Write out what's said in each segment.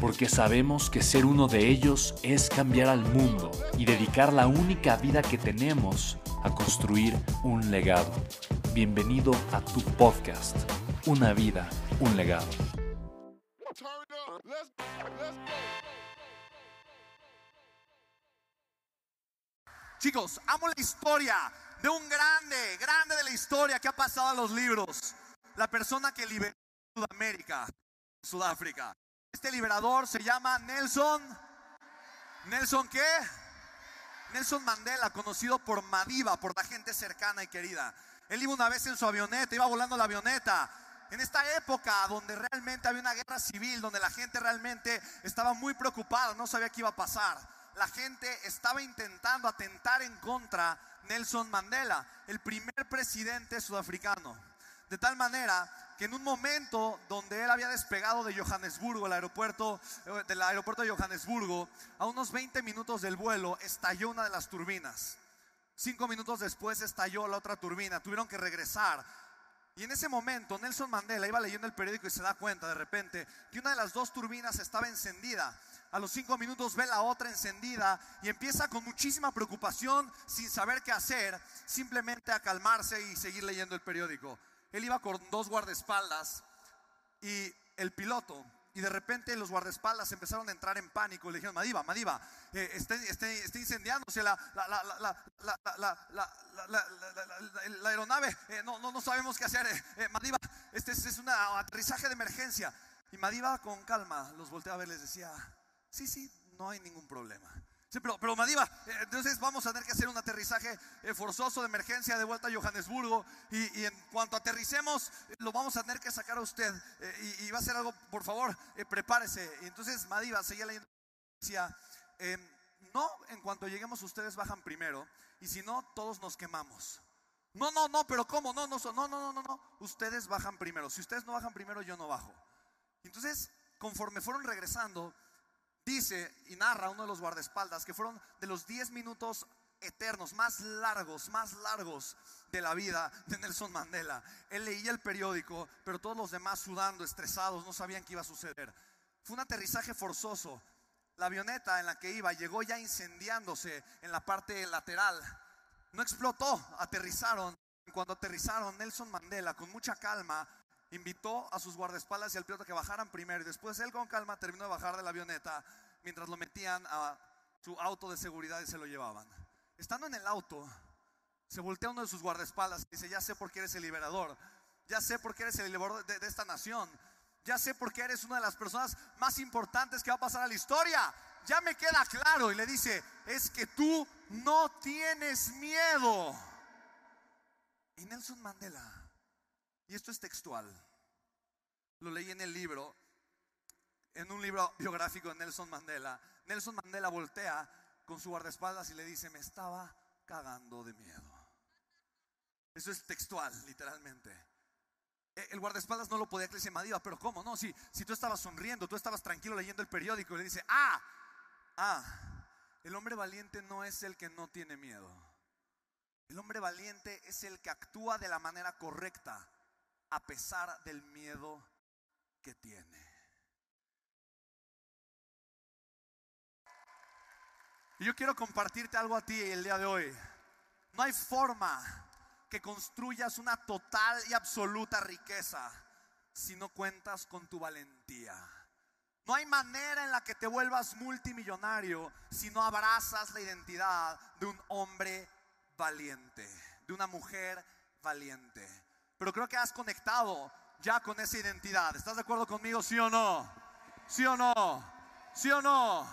porque sabemos que ser uno de ellos es cambiar al mundo y dedicar la única vida que tenemos a construir un legado. Bienvenido a tu podcast, Una vida, un legado. Chicos, amo la historia de un grande, grande de la historia que ha pasado a los libros. La persona que liberó Sudamérica, Sudáfrica. Este liberador se llama Nelson. ¿Nelson qué? Nelson Mandela, conocido por Madiba, por la gente cercana y querida. Él iba una vez en su avioneta, iba volando la avioneta. En esta época donde realmente había una guerra civil, donde la gente realmente estaba muy preocupada, no sabía qué iba a pasar. La gente estaba intentando atentar en contra Nelson Mandela, el primer presidente sudafricano. De tal manera que en un momento donde él había despegado de Johannesburgo, el aeropuerto, eh, del aeropuerto de Johannesburgo, a unos 20 minutos del vuelo, estalló una de las turbinas. Cinco minutos después estalló la otra turbina, tuvieron que regresar. Y en ese momento Nelson Mandela iba leyendo el periódico y se da cuenta de repente que una de las dos turbinas estaba encendida. A los cinco minutos ve la otra encendida y empieza con muchísima preocupación, sin saber qué hacer, simplemente a calmarse y seguir leyendo el periódico. Él iba con dos guardaespaldas y el piloto. Y de repente los guardaespaldas empezaron a entrar en pánico. Le dijeron, Madiba, Madiba, eh, está, incendiándose la, la, aeronave. no, no, no, sabemos qué hacer. Eh, Madiba, este es, es un aterrizaje de emergencia. Y Madiba con calma los volteaba a ver, les decía, sí, sí, no hay ningún problema pero, pero Madiba, eh, entonces vamos a tener que hacer un aterrizaje eh, forzoso de emergencia de vuelta a Johannesburgo. Y, en cuanto aterricemos, lo vamos a tener que sacar a usted. Eh, y, va a ser algo, por favor, prepárese. Y entonces Madiba seguía leyendo. Decía, em, no, en cuanto lleguemos ustedes bajan primero. Y si no, todos nos quemamos. No, no, no, pero ¿cómo? No, no, no, no, no, no. Ustedes bajan primero. Si ustedes no bajan primero, yo no bajo. Entonces, conforme fueron regresando, dice y narra uno de los guardaespaldas que fueron de los 10 minutos eternos, más largos, más largos de la vida de Nelson Mandela. Él leía el periódico, pero todos los demás sudando, estresados, no sabían qué iba a suceder. Fue un aterrizaje forzoso. La avioneta en la que iba llegó ya incendiándose en la parte lateral. No explotó, aterrizaron. Cuando aterrizaron, Nelson Mandela, con mucha calma, invitó a sus guardaespaldas y al piloto que bajaran primero y después él con calma terminó de bajar de la avioneta mientras lo metían a su auto de seguridad y se lo llevaban. Estando en el auto, se voltea uno de sus guardaespaldas y dice, ya sé por qué eres el liberador, ya sé por qué eres el liberador de, de esta nación, ya sé por qué eres una de las personas más importantes que va a pasar a la historia, ya me queda claro. Y le dice, es que tú no tienes miedo. Y Nelson Mandela y esto es textual. Lo leí en el libro, en un libro biográfico de Nelson Mandela. Nelson Mandela voltea con su guardaespaldas y le dice, me estaba cagando de miedo. Eso es textual, literalmente. E, el guardaespaldas no lo podía creer, Madiba, pero ¿cómo? No, si, si tú estabas sonriendo, tú estabas tranquilo leyendo el periódico y le dice, ah, ah, el hombre valiente no es el que no tiene miedo. El hombre valiente es el que actúa de la manera correcta a pesar del miedo tiene. Y yo quiero compartirte algo a ti el día de hoy. No hay forma que construyas una total y absoluta riqueza si no cuentas con tu valentía. No hay manera en la que te vuelvas multimillonario si no abrazas la identidad de un hombre valiente, de una mujer valiente. Pero creo que has conectado ya con esa identidad. ¿Estás de acuerdo conmigo, sí o no? ¿Sí o no? ¿Sí o no?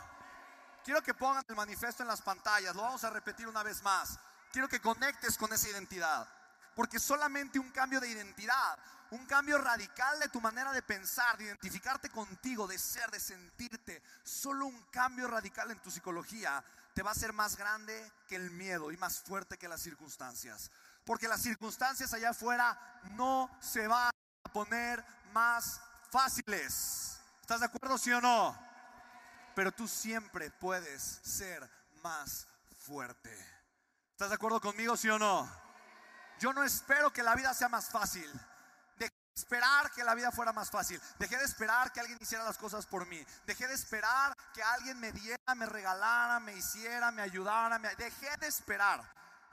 Quiero que pongan el manifiesto en las pantallas. Lo vamos a repetir una vez más. Quiero que conectes con esa identidad. Porque solamente un cambio de identidad, un cambio radical de tu manera de pensar, de identificarte contigo, de ser, de sentirte, solo un cambio radical en tu psicología te va a hacer más grande que el miedo y más fuerte que las circunstancias. Porque las circunstancias allá afuera no se van poner más fáciles. ¿Estás de acuerdo, sí o no? Pero tú siempre puedes ser más fuerte. ¿Estás de acuerdo conmigo, sí o no? Yo no espero que la vida sea más fácil. Dejé de esperar que la vida fuera más fácil. Dejé de esperar que alguien hiciera las cosas por mí. Dejé de esperar que alguien me diera, me regalara, me hiciera, me ayudara. Me... Dejé de esperar.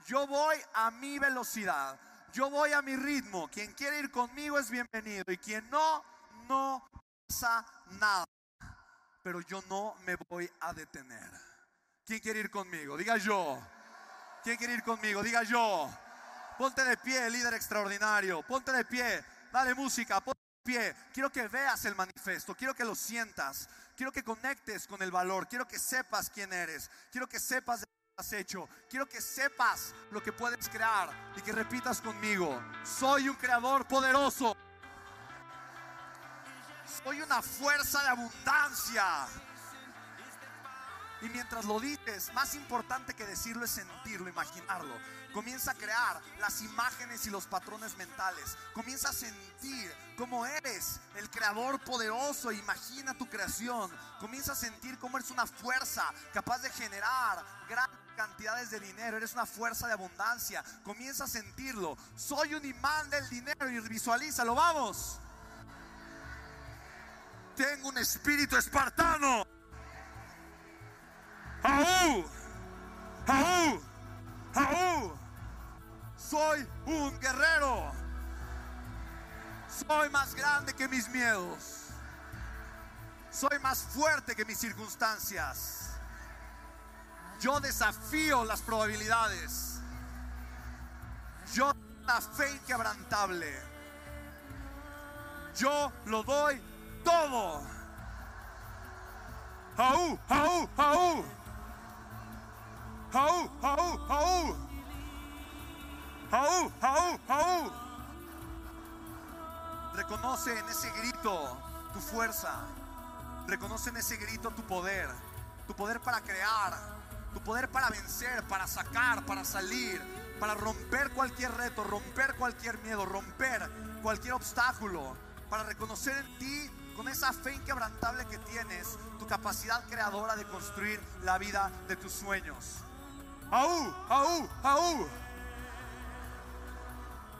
Yo voy a mi velocidad. Yo voy a mi ritmo. Quien quiere ir conmigo es bienvenido. Y quien no, no pasa nada. Pero yo no me voy a detener. ¿Quién quiere ir conmigo? Diga yo. ¿Quién quiere ir conmigo? Diga yo. Ponte de pie, líder extraordinario. Ponte de pie. Dale música. Ponte de pie. Quiero que veas el manifiesto. Quiero que lo sientas. Quiero que conectes con el valor. Quiero que sepas quién eres. Quiero que sepas de hecho. Quiero que sepas lo que puedes crear y que repitas conmigo. Soy un creador poderoso. Soy una fuerza de abundancia. Y mientras lo dices, más importante que decirlo es sentirlo, imaginarlo. Comienza a crear las imágenes y los patrones mentales. Comienza a sentir cómo eres el creador poderoso. Imagina tu creación. Comienza a sentir cómo eres una fuerza capaz de generar grandes cantidades de dinero. Eres una fuerza de abundancia. Comienza a sentirlo. Soy un imán del dinero y visualízalo. Vamos. Tengo un espíritu espartano. ¡Aú! ¡Aú! ¡Aú! Soy un guerrero. Soy más grande que mis miedos. Soy más fuerte que mis circunstancias. Yo desafío las probabilidades. Yo la fe inquebrantable. Yo lo doy todo. ¡Aú, aú, aú! ¡Aú, aú, aú! ¡Aú, aú, aú! Reconoce en ese grito tu fuerza. Reconoce en ese grito tu poder. Tu poder para crear tu poder para vencer, para sacar, para salir. Para romper cualquier reto, romper cualquier miedo, romper cualquier obstáculo. Para reconocer en ti con esa fe inquebrantable que tienes, tu capacidad creadora de construir la vida de tus sueños. ¡Aú! ¡Aú! ¡Aú!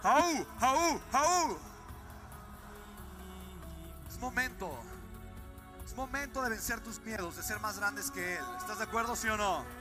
¡Aú! ¡Aú! ¡Aú! Es momento. Es momento de vencer tus miedos, de ser más grandes que Él. ¿Estás de acuerdo, sí o no?